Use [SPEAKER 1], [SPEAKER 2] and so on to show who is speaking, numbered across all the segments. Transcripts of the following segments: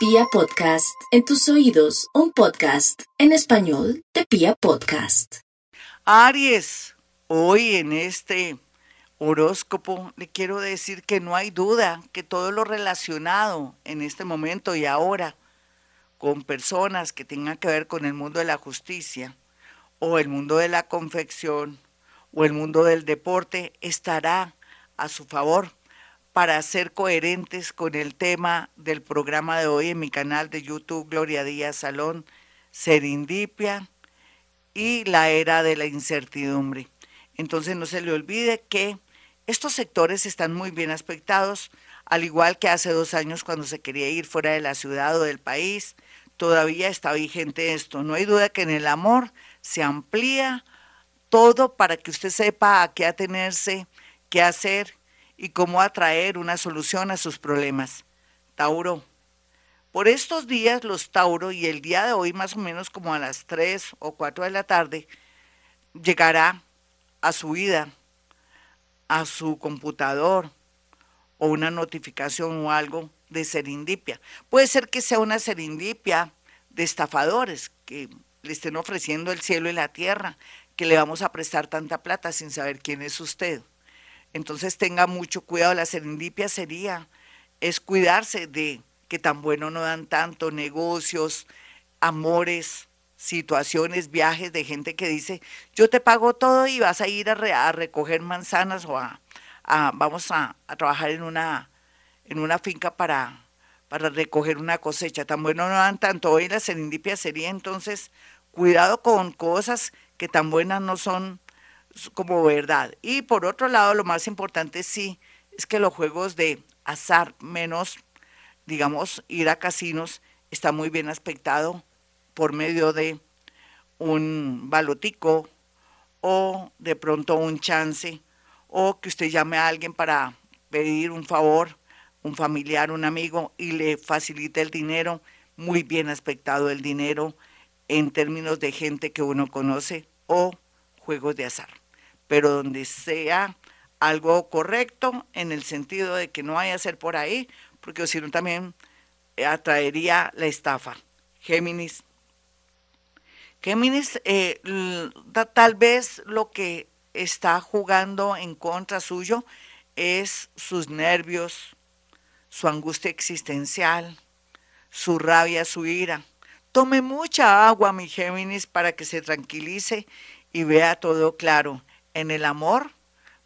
[SPEAKER 1] Pia Podcast, en tus oídos, un podcast en español de Pia Podcast.
[SPEAKER 2] Aries, hoy en este horóscopo le quiero decir que no hay duda que todo lo relacionado en este momento y ahora con personas que tengan que ver con el mundo de la justicia o el mundo de la confección o el mundo del deporte estará a su favor para ser coherentes con el tema del programa de hoy en mi canal de YouTube Gloria Díaz Salón, Serindipia y la era de la incertidumbre. Entonces no se le olvide que estos sectores están muy bien aspectados, al igual que hace dos años cuando se quería ir fuera de la ciudad o del país, todavía está vigente esto. No hay duda que en el amor se amplía todo para que usted sepa a qué atenerse, qué hacer y cómo atraer una solución a sus problemas. Tauro. Por estos días los Tauro y el día de hoy más o menos como a las 3 o 4 de la tarde llegará a su vida, a su computador o una notificación o algo de serendipia. Puede ser que sea una serendipia de estafadores que le estén ofreciendo el cielo y la tierra, que le vamos a prestar tanta plata sin saber quién es usted. Entonces tenga mucho cuidado. La serendipia sería, es cuidarse de que tan bueno no dan tanto, negocios, amores, situaciones, viajes de gente que dice, yo te pago todo y vas a ir a, recoger manzanas o a, vamos a, trabajar en una, en una finca para, para recoger una cosecha. Tan bueno no dan tanto. Hoy la serendipia sería entonces, cuidado con cosas que tan buenas no son como verdad. Y por otro lado, lo más importante sí es que los juegos de azar, menos, digamos, ir a casinos, está muy bien aspectado por medio de un balotico o de pronto un chance o que usted llame a alguien para pedir un favor, un familiar, un amigo y le facilite el dinero, muy bien aspectado el dinero en términos de gente que uno conoce o juegos de azar pero donde sea algo correcto en el sentido de que no vaya a ser por ahí, porque si no también atraería la estafa. Géminis. Géminis, eh, tal vez lo que está jugando en contra suyo es sus nervios, su angustia existencial, su rabia, su ira. Tome mucha agua, mi Géminis, para que se tranquilice y vea todo claro en el amor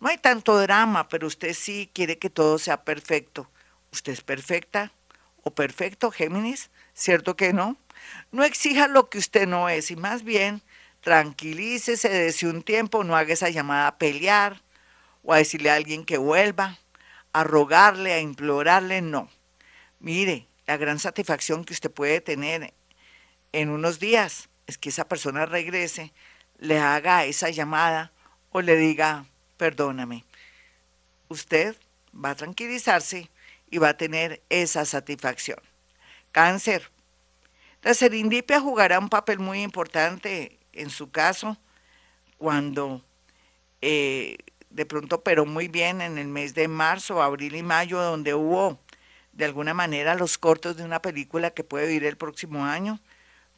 [SPEAKER 2] no hay tanto drama, pero usted sí quiere que todo sea perfecto. ¿Usted es perfecta o perfecto, Géminis? ¿Cierto que no? No exija lo que usted no es y más bien tranquilícese, desde un tiempo, no haga esa llamada a pelear o a decirle a alguien que vuelva, a rogarle, a implorarle, no. Mire, la gran satisfacción que usted puede tener en unos días es que esa persona regrese, le haga esa llamada o le diga, perdóname, usted va a tranquilizarse y va a tener esa satisfacción. Cáncer. La serendipia jugará un papel muy importante en su caso cuando eh, de pronto pero muy bien en el mes de marzo, abril y mayo, donde hubo de alguna manera los cortos de una película que puede vivir el próximo año,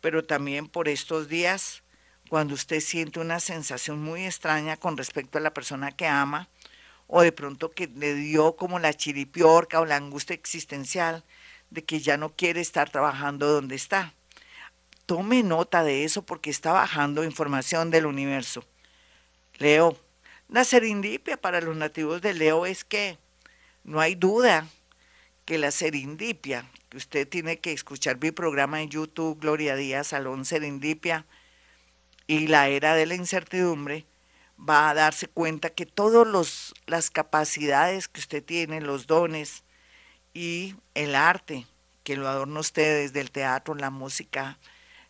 [SPEAKER 2] pero también por estos días cuando usted siente una sensación muy extraña con respecto a la persona que ama, o de pronto que le dio como la chiripiorca o la angustia existencial de que ya no quiere estar trabajando donde está. Tome nota de eso porque está bajando información del universo. Leo, la serendipia para los nativos de Leo es que no hay duda que la serendipia, que usted tiene que escuchar mi programa en YouTube, Gloria Díaz, Salón Serendipia, y la era de la incertidumbre, va a darse cuenta que todas las capacidades que usted tiene, los dones y el arte que lo adorna usted desde el teatro, la música,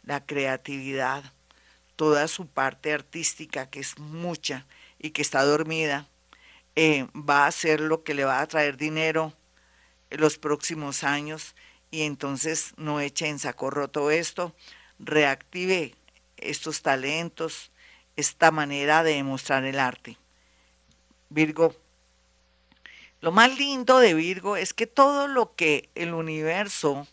[SPEAKER 2] la creatividad, toda su parte artística, que es mucha y que está dormida, eh, va a ser lo que le va a traer dinero en los próximos años. Y entonces no eche en saco roto esto, reactive estos talentos, esta manera de demostrar el arte. Virgo, lo más lindo de Virgo es que todo lo que el universo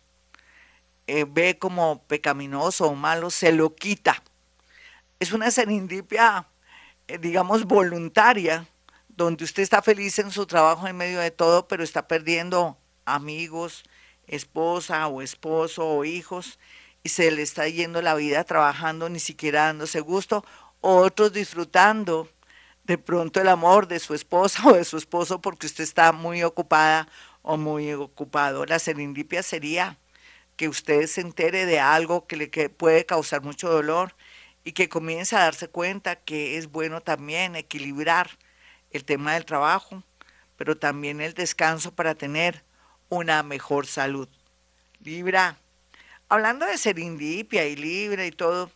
[SPEAKER 2] eh, ve como pecaminoso o malo, se lo quita. Es una serendipia, eh, digamos, voluntaria, donde usted está feliz en su trabajo en medio de todo, pero está perdiendo amigos, esposa o esposo o hijos, y se le está yendo la vida trabajando, ni siquiera dándose gusto, otros disfrutando de pronto el amor de su esposa o de su esposo porque usted está muy ocupada o muy ocupado. La serendipia sería que usted se entere de algo que le puede causar mucho dolor y que comience a darse cuenta que es bueno también equilibrar el tema del trabajo, pero también el descanso para tener una mejor salud. Libra, hablando de serendipia y Libra y todo,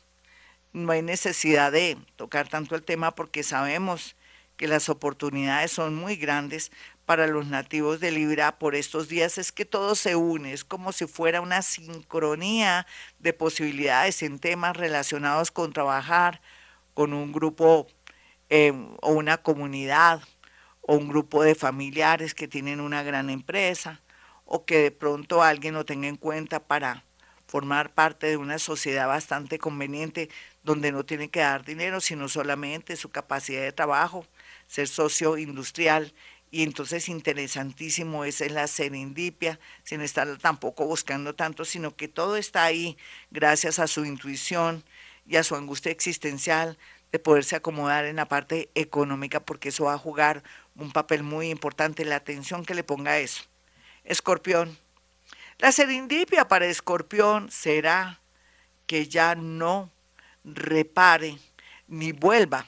[SPEAKER 2] no hay necesidad de tocar tanto el tema porque sabemos que las oportunidades son muy grandes para los nativos de Libra por estos días. Es que todo se une, es como si fuera una sincronía de posibilidades en temas relacionados con trabajar con un grupo eh, o una comunidad o un grupo de familiares que tienen una gran empresa o que de pronto alguien lo tenga en cuenta para formar parte de una sociedad bastante conveniente donde no tiene que dar dinero, sino solamente su capacidad de trabajo, ser socio industrial. Y entonces interesantísimo es la serendipia, sin estar tampoco buscando tanto, sino que todo está ahí gracias a su intuición y a su angustia existencial de poderse acomodar en la parte económica, porque eso va a jugar un papel muy importante, la atención que le ponga a eso. Escorpión, la serendipia para escorpión será que ya no repare ni vuelva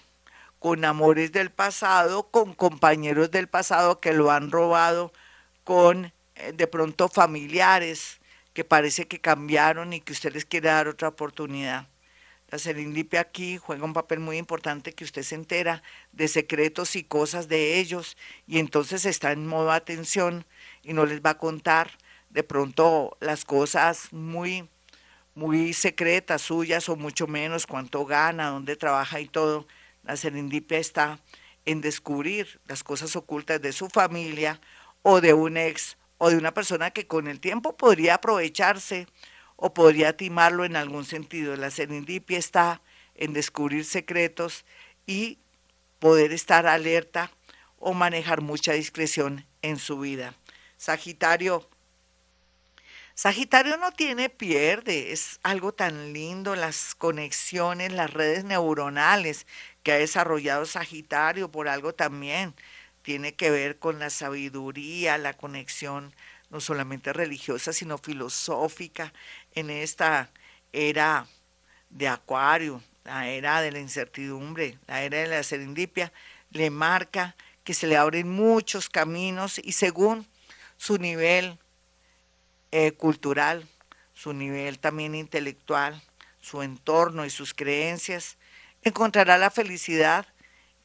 [SPEAKER 2] con amores del pasado, con compañeros del pasado que lo han robado, con eh, de pronto familiares que parece que cambiaron y que usted les quiere dar otra oportunidad. La serendipia aquí juega un papel muy importante que usted se entera de secretos y cosas de ellos y entonces está en modo atención y no les va a contar de pronto las cosas muy, muy secretas suyas o mucho menos cuánto gana, dónde trabaja y todo. La serendipia está en descubrir las cosas ocultas de su familia o de un ex o de una persona que con el tiempo podría aprovecharse o podría timarlo en algún sentido. La serendipia está en descubrir secretos y poder estar alerta o manejar mucha discreción en su vida. Sagitario, Sagitario no tiene pierde, es algo tan lindo, las conexiones, las redes neuronales que ha desarrollado Sagitario por algo también tiene que ver con la sabiduría, la conexión no solamente religiosa, sino filosófica en esta era de Acuario, la era de la incertidumbre, la era de la serendipia, le marca que se le abren muchos caminos y según su nivel eh, cultural, su nivel también intelectual, su entorno y sus creencias, encontrará la felicidad.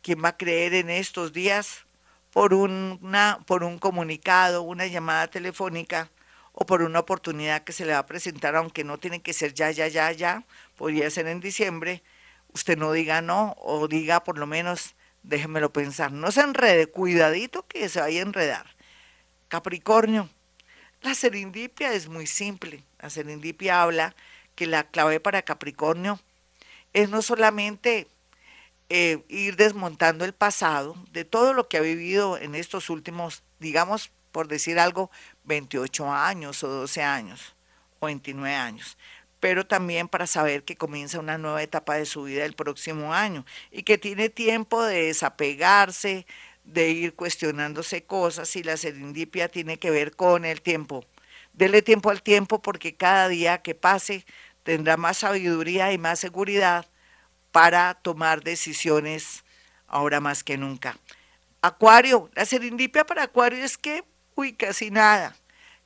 [SPEAKER 2] quien va a creer en estos días por, una, por un comunicado, una llamada telefónica o por una oportunidad que se le va a presentar, aunque no tiene que ser ya, ya, ya, ya, podría ser en diciembre, usted no diga no o diga por lo menos déjemelo pensar, no se enrede, cuidadito que se vaya a enredar. Capricornio, la serendipia es muy simple. La serendipia habla que la clave para Capricornio es no solamente eh, ir desmontando el pasado de todo lo que ha vivido en estos últimos, digamos, por decir algo, 28 años o 12 años o 29 años, pero también para saber que comienza una nueva etapa de su vida el próximo año y que tiene tiempo de desapegarse, de ir cuestionándose cosas y la serendipia tiene que ver con el tiempo. Dele tiempo al tiempo porque cada día que pase tendrá más sabiduría y más seguridad para tomar decisiones ahora más que nunca. Acuario, la serendipia para Acuario es que, uy, casi nada,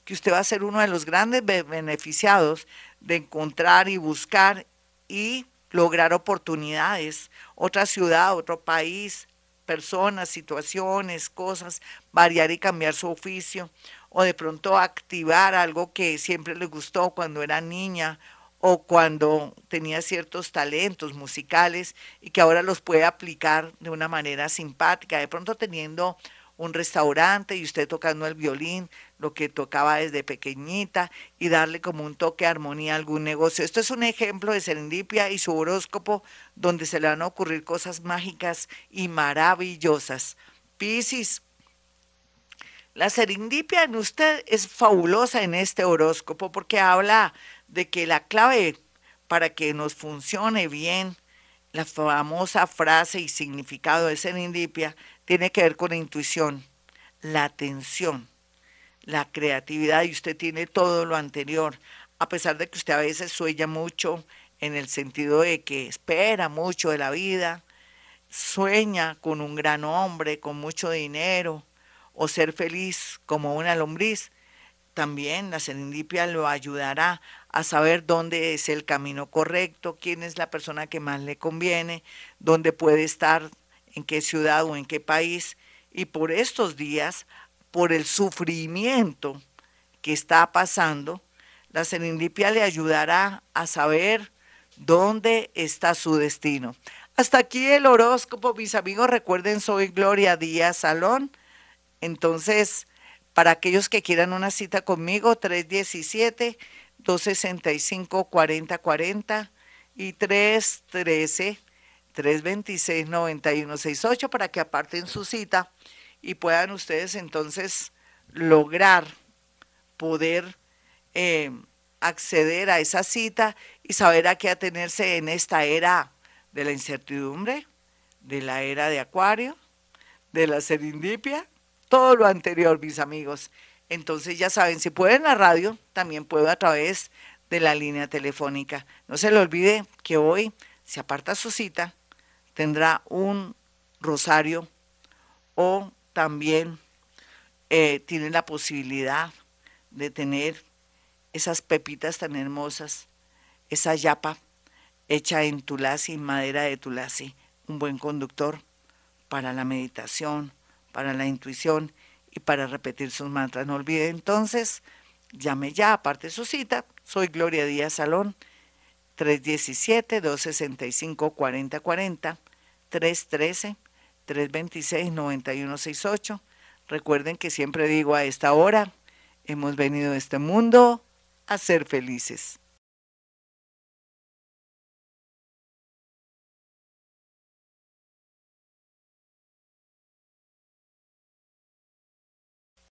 [SPEAKER 2] que usted va a ser uno de los grandes beneficiados de encontrar y buscar y lograr oportunidades, otra ciudad, otro país, personas, situaciones, cosas, variar y cambiar su oficio, o de pronto activar algo que siempre le gustó cuando era niña o cuando tenía ciertos talentos musicales y que ahora los puede aplicar de una manera simpática, de pronto teniendo un restaurante y usted tocando el violín, lo que tocaba desde pequeñita y darle como un toque de armonía a algún negocio. Esto es un ejemplo de serendipia y su horóscopo donde se le van a ocurrir cosas mágicas y maravillosas. Piscis, la serendipia en usted es fabulosa en este horóscopo porque habla de que la clave para que nos funcione bien la famosa frase y significado de serendipia tiene que ver con la intuición, la atención la creatividad y usted tiene todo lo anterior, a pesar de que usted a veces sueña mucho en el sentido de que espera mucho de la vida, sueña con un gran hombre, con mucho dinero, o ser feliz como una lombriz, también la serendipia lo ayudará a saber dónde es el camino correcto, quién es la persona que más le conviene, dónde puede estar, en qué ciudad o en qué país. Y por estos días por el sufrimiento que está pasando, la serendipia le ayudará a saber dónde está su destino. Hasta aquí el horóscopo, mis amigos. Recuerden, soy Gloria Díaz Salón. Entonces, para aquellos que quieran una cita conmigo, 317-265-4040 y 313-326-9168 para que aparten su cita y puedan ustedes entonces lograr poder eh, acceder a esa cita y saber a qué atenerse en esta era de la incertidumbre, de la era de Acuario, de la serendipia, todo lo anterior, mis amigos. Entonces ya saben, si pueden la radio, también puedo a través de la línea telefónica. No se le olvide que hoy, si aparta su cita, tendrá un rosario o también eh, tienen la posibilidad de tener esas pepitas tan hermosas, esa yapa hecha en tulasi, madera de tulasi, un buen conductor para la meditación, para la intuición y para repetir sus mantras. No olvide entonces, llame ya, aparte su cita, soy Gloria Díaz Salón, 317-265-4040, 313 326-9168. Recuerden que siempre digo a esta hora, hemos venido a este mundo a ser felices.